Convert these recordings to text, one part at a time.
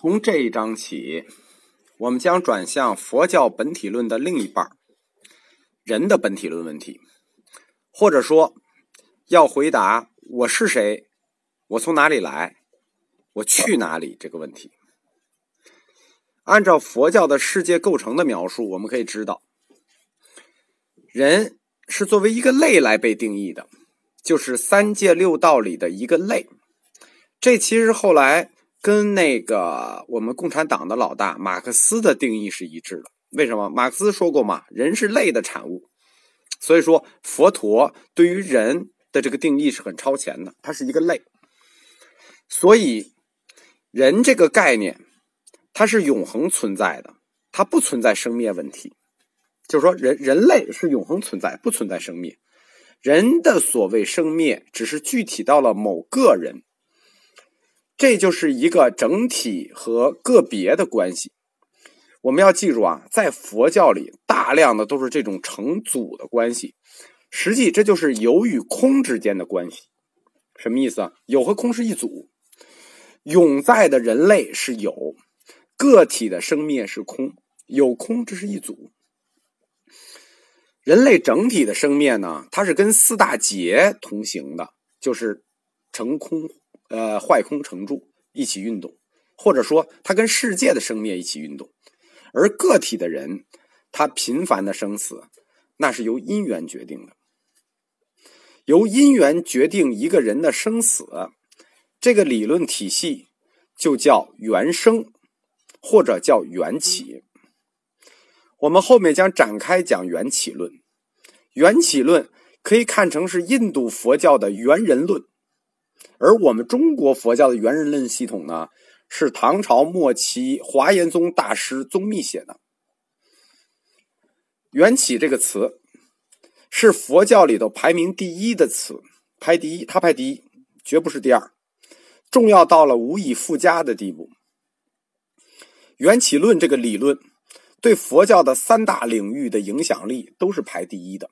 从这一章起，我们将转向佛教本体论的另一半人的本体论问题，或者说，要回答“我是谁，我从哪里来，我去哪里”这个问题。按照佛教的世界构成的描述，我们可以知道，人是作为一个类来被定义的，就是三界六道里的一个类。这其实后来跟那个我们共产党的老大马克思的定义是一致的。为什么？马克思说过嘛，人是类的产物。所以说，佛陀对于人的这个定义是很超前的，它是一个类。所以，人这个概念，它是永恒存在的，它不存在生灭问题。就是说，人人类是永恒存在，不存在生灭。人的所谓生灭，只是具体到了某个人。这就是一个整体和个别的关系。我们要记住啊，在佛教里，大量的都是这种成组的关系。实际这就是有与空之间的关系。什么意思啊？有和空是一组，永在的人类是有，个体的生灭是空，有空这是一组。人类整体的生灭呢，它是跟四大劫同行的，就是成空。呃，坏空成住一起运动，或者说它跟世界的生灭一起运动，而个体的人，他频繁的生死，那是由因缘决定的。由因缘决定一个人的生死，这个理论体系就叫缘生，或者叫缘起。我们后面将展开讲缘起论。缘起论可以看成是印度佛教的缘人论。而我们中国佛教的元人论系统呢，是唐朝末期华严宗大师宗密写的。缘起这个词是佛教里头排名第一的词，排第一，他排第一，绝不是第二，重要到了无以复加的地步。缘起论这个理论对佛教的三大领域的影响力都是排第一的。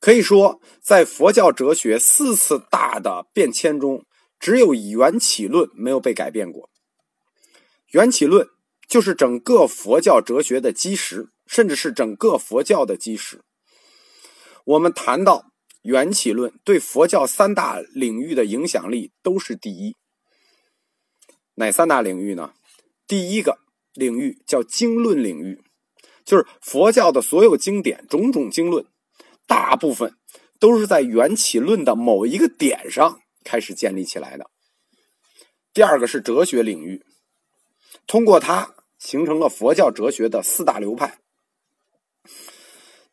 可以说，在佛教哲学四次大的变迁中，只有缘起论没有被改变过。缘起论就是整个佛教哲学的基石，甚至是整个佛教的基石。我们谈到缘起论对佛教三大领域的影响力都是第一。哪三大领域呢？第一个领域叫经论领域，就是佛教的所有经典、种种经论。大部分都是在缘起论的某一个点上开始建立起来的。第二个是哲学领域，通过它形成了佛教哲学的四大流派。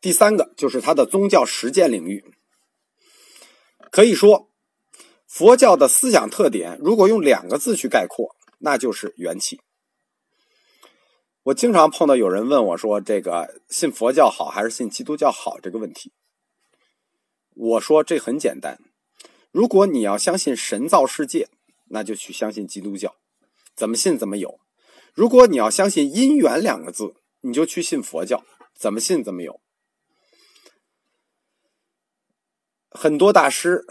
第三个就是它的宗教实践领域。可以说，佛教的思想特点，如果用两个字去概括，那就是缘起。我经常碰到有人问我说：“这个信佛教好还是信基督教好？”这个问题。我说这很简单，如果你要相信神造世界，那就去相信基督教，怎么信怎么有；如果你要相信因缘两个字，你就去信佛教，怎么信怎么有。很多大师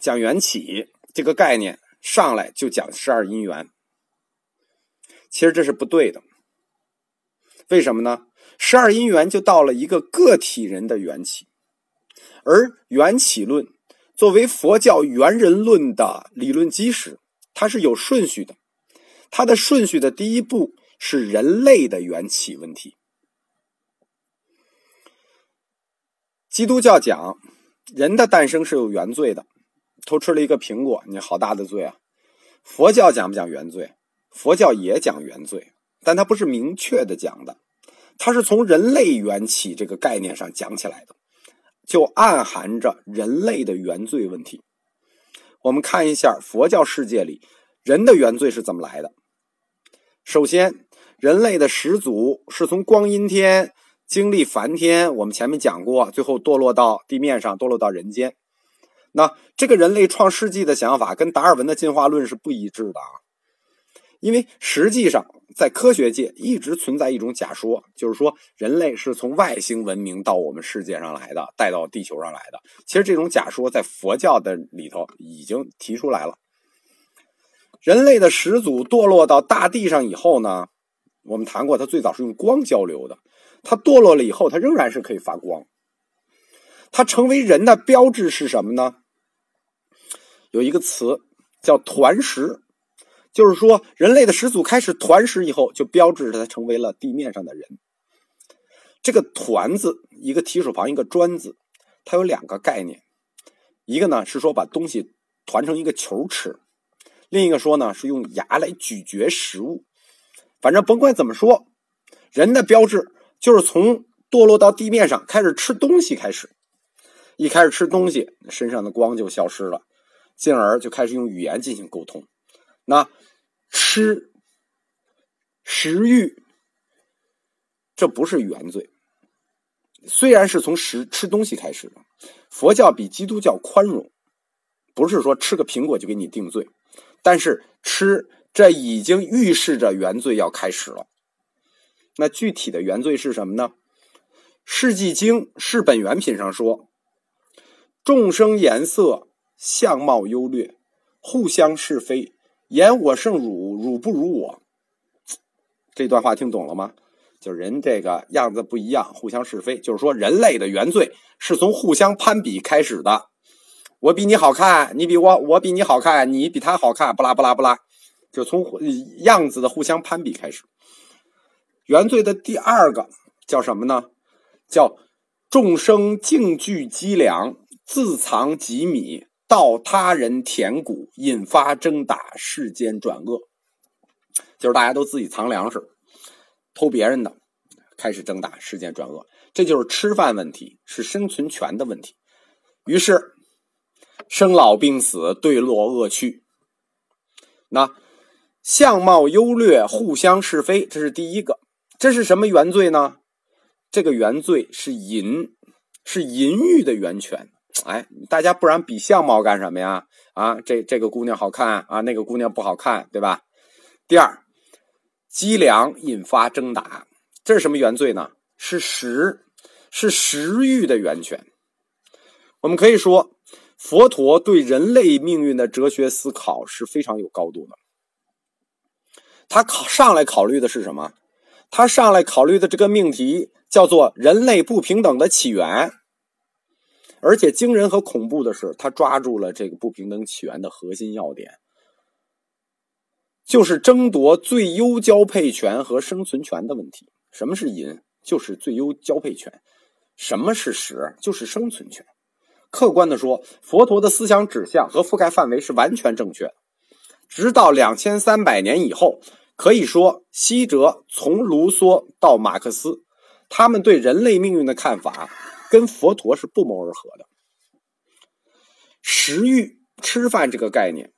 讲缘起这个概念，上来就讲十二因缘，其实这是不对的。为什么呢？十二因缘就到了一个个体人的缘起。而缘起论作为佛教缘人论的理论基石，它是有顺序的。它的顺序的第一步是人类的缘起问题。基督教讲人的诞生是有原罪的，偷吃了一个苹果，你好大的罪啊！佛教讲不讲原罪？佛教也讲原罪，但它不是明确的讲的，它是从人类缘起这个概念上讲起来的。就暗含着人类的原罪问题。我们看一下佛教世界里人的原罪是怎么来的。首先，人类的始祖是从光阴天经历梵天，我们前面讲过，最后堕落到地面上，堕落到人间。那这个人类创世纪的想法跟达尔文的进化论是不一致的啊，因为实际上。在科学界一直存在一种假说，就是说人类是从外星文明到我们世界上来的，带到地球上来的。其实这种假说在佛教的里头已经提出来了。人类的始祖堕落到大地上以后呢，我们谈过，它最早是用光交流的。它堕落了以后，它仍然是可以发光。它成为人的标志是什么呢？有一个词叫团食，就是说人类的始祖开始团食以后，就标志着它成为了地面上的人。这个“团”字，一个提手旁，一个“砖”字，它有两个概念。一个呢是说把东西团成一个球吃，另一个说呢是用牙来咀嚼食物。反正甭管怎么说，人的标志就是从堕落到地面上开始吃东西开始。一开始吃东西，身上的光就消失了，进而就开始用语言进行沟通。那吃食欲，这不是原罪。虽然是从食吃东西开始的，佛教比基督教宽容，不是说吃个苹果就给你定罪，但是吃这已经预示着原罪要开始了。那具体的原罪是什么呢？《世纪经·世本原品》上说。众生颜色相貌优劣，互相是非，言我胜汝，汝不如我。这段话听懂了吗？就是人这个样子不一样，互相是非，就是说人类的原罪是从互相攀比开始的。我比你好看，你比我，我比你好看，你比他好看，不拉不拉不拉，就从样子的互相攀比开始。原罪的第二个叫什么呢？叫众生竞聚积粮。自藏几米，盗他人田谷，引发争打，世间转恶。就是大家都自己藏粮食，偷别人的，开始争打，世间转恶。这就是吃饭问题，是生存权的问题。于是，生老病死，对落恶趣。那相貌优劣，互相是非，这是第一个。这是什么原罪呢？这个原罪是淫，是淫欲的源泉。哎，大家不然比相貌干什么呀？啊，这这个姑娘好看啊，那个姑娘不好看，对吧？第二，积粮引发争打，这是什么原罪呢？是食，是食欲的源泉。我们可以说，佛陀对人类命运的哲学思考是非常有高度的。他考上来考虑的是什么？他上来考虑的这个命题叫做人类不平等的起源。而且惊人和恐怖的是，他抓住了这个不平等起源的核心要点，就是争夺最优交配权和生存权的问题。什么是淫？就是最优交配权；什么是食？就是生存权。客观的说，佛陀的思想指向和覆盖范围是完全正确的。直到两千三百年以后，可以说西哲从卢梭到马克思，他们对人类命运的看法。跟佛陀是不谋而合的。食欲、吃饭这个概念，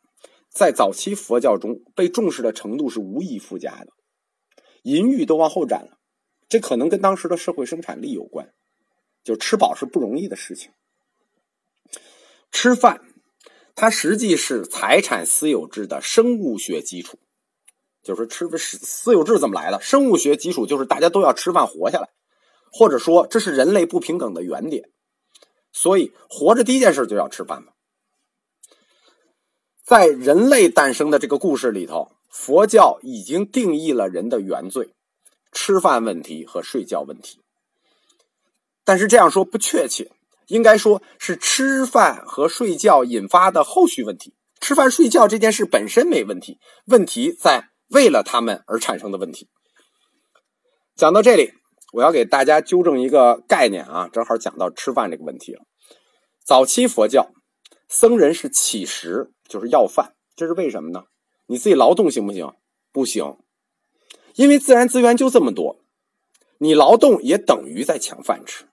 在早期佛教中被重视的程度是无以复加的。淫欲都往后展了，这可能跟当时的社会生产力有关。就吃饱是不容易的事情。吃饭，它实际是财产私有制的生物学基础。就是吃私私有制怎么来的？生物学基础就是大家都要吃饭活下来。或者说，这是人类不平等的原点，所以活着第一件事就要吃饭嘛。在人类诞生的这个故事里头，佛教已经定义了人的原罪——吃饭问题和睡觉问题。但是这样说不确切，应该说是吃饭和睡觉引发的后续问题。吃饭睡觉这件事本身没问题，问题在为了他们而产生的问题。讲到这里。我要给大家纠正一个概念啊，正好讲到吃饭这个问题了。早期佛教僧人是乞食，就是要饭，这是为什么呢？你自己劳动行不行？不行，因为自然资源就这么多，你劳动也等于在抢饭吃。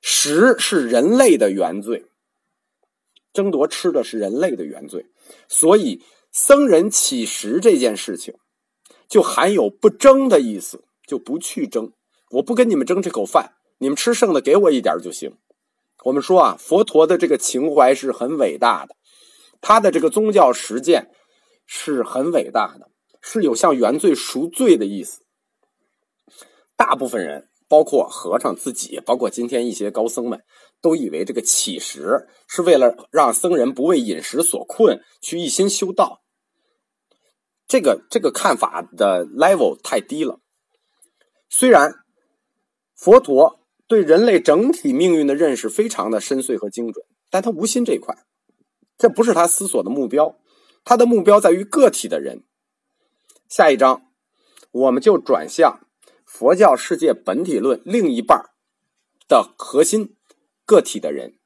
食是人类的原罪，争夺吃的是人类的原罪，所以僧人乞食这件事情就含有不争的意思。就不去争，我不跟你们争这口饭，你们吃剩的给我一点就行。我们说啊，佛陀的这个情怀是很伟大的，他的这个宗教实践是很伟大的，是有向原罪赎罪的意思。大部分人，包括和尚自己，包括今天一些高僧们，都以为这个乞食是为了让僧人不为饮食所困，去一心修道，这个这个看法的 level 太低了。虽然佛陀对人类整体命运的认识非常的深邃和精准，但他无心这块，这不是他思索的目标。他的目标在于个体的人。下一章，我们就转向佛教世界本体论另一半的核心——个体的人。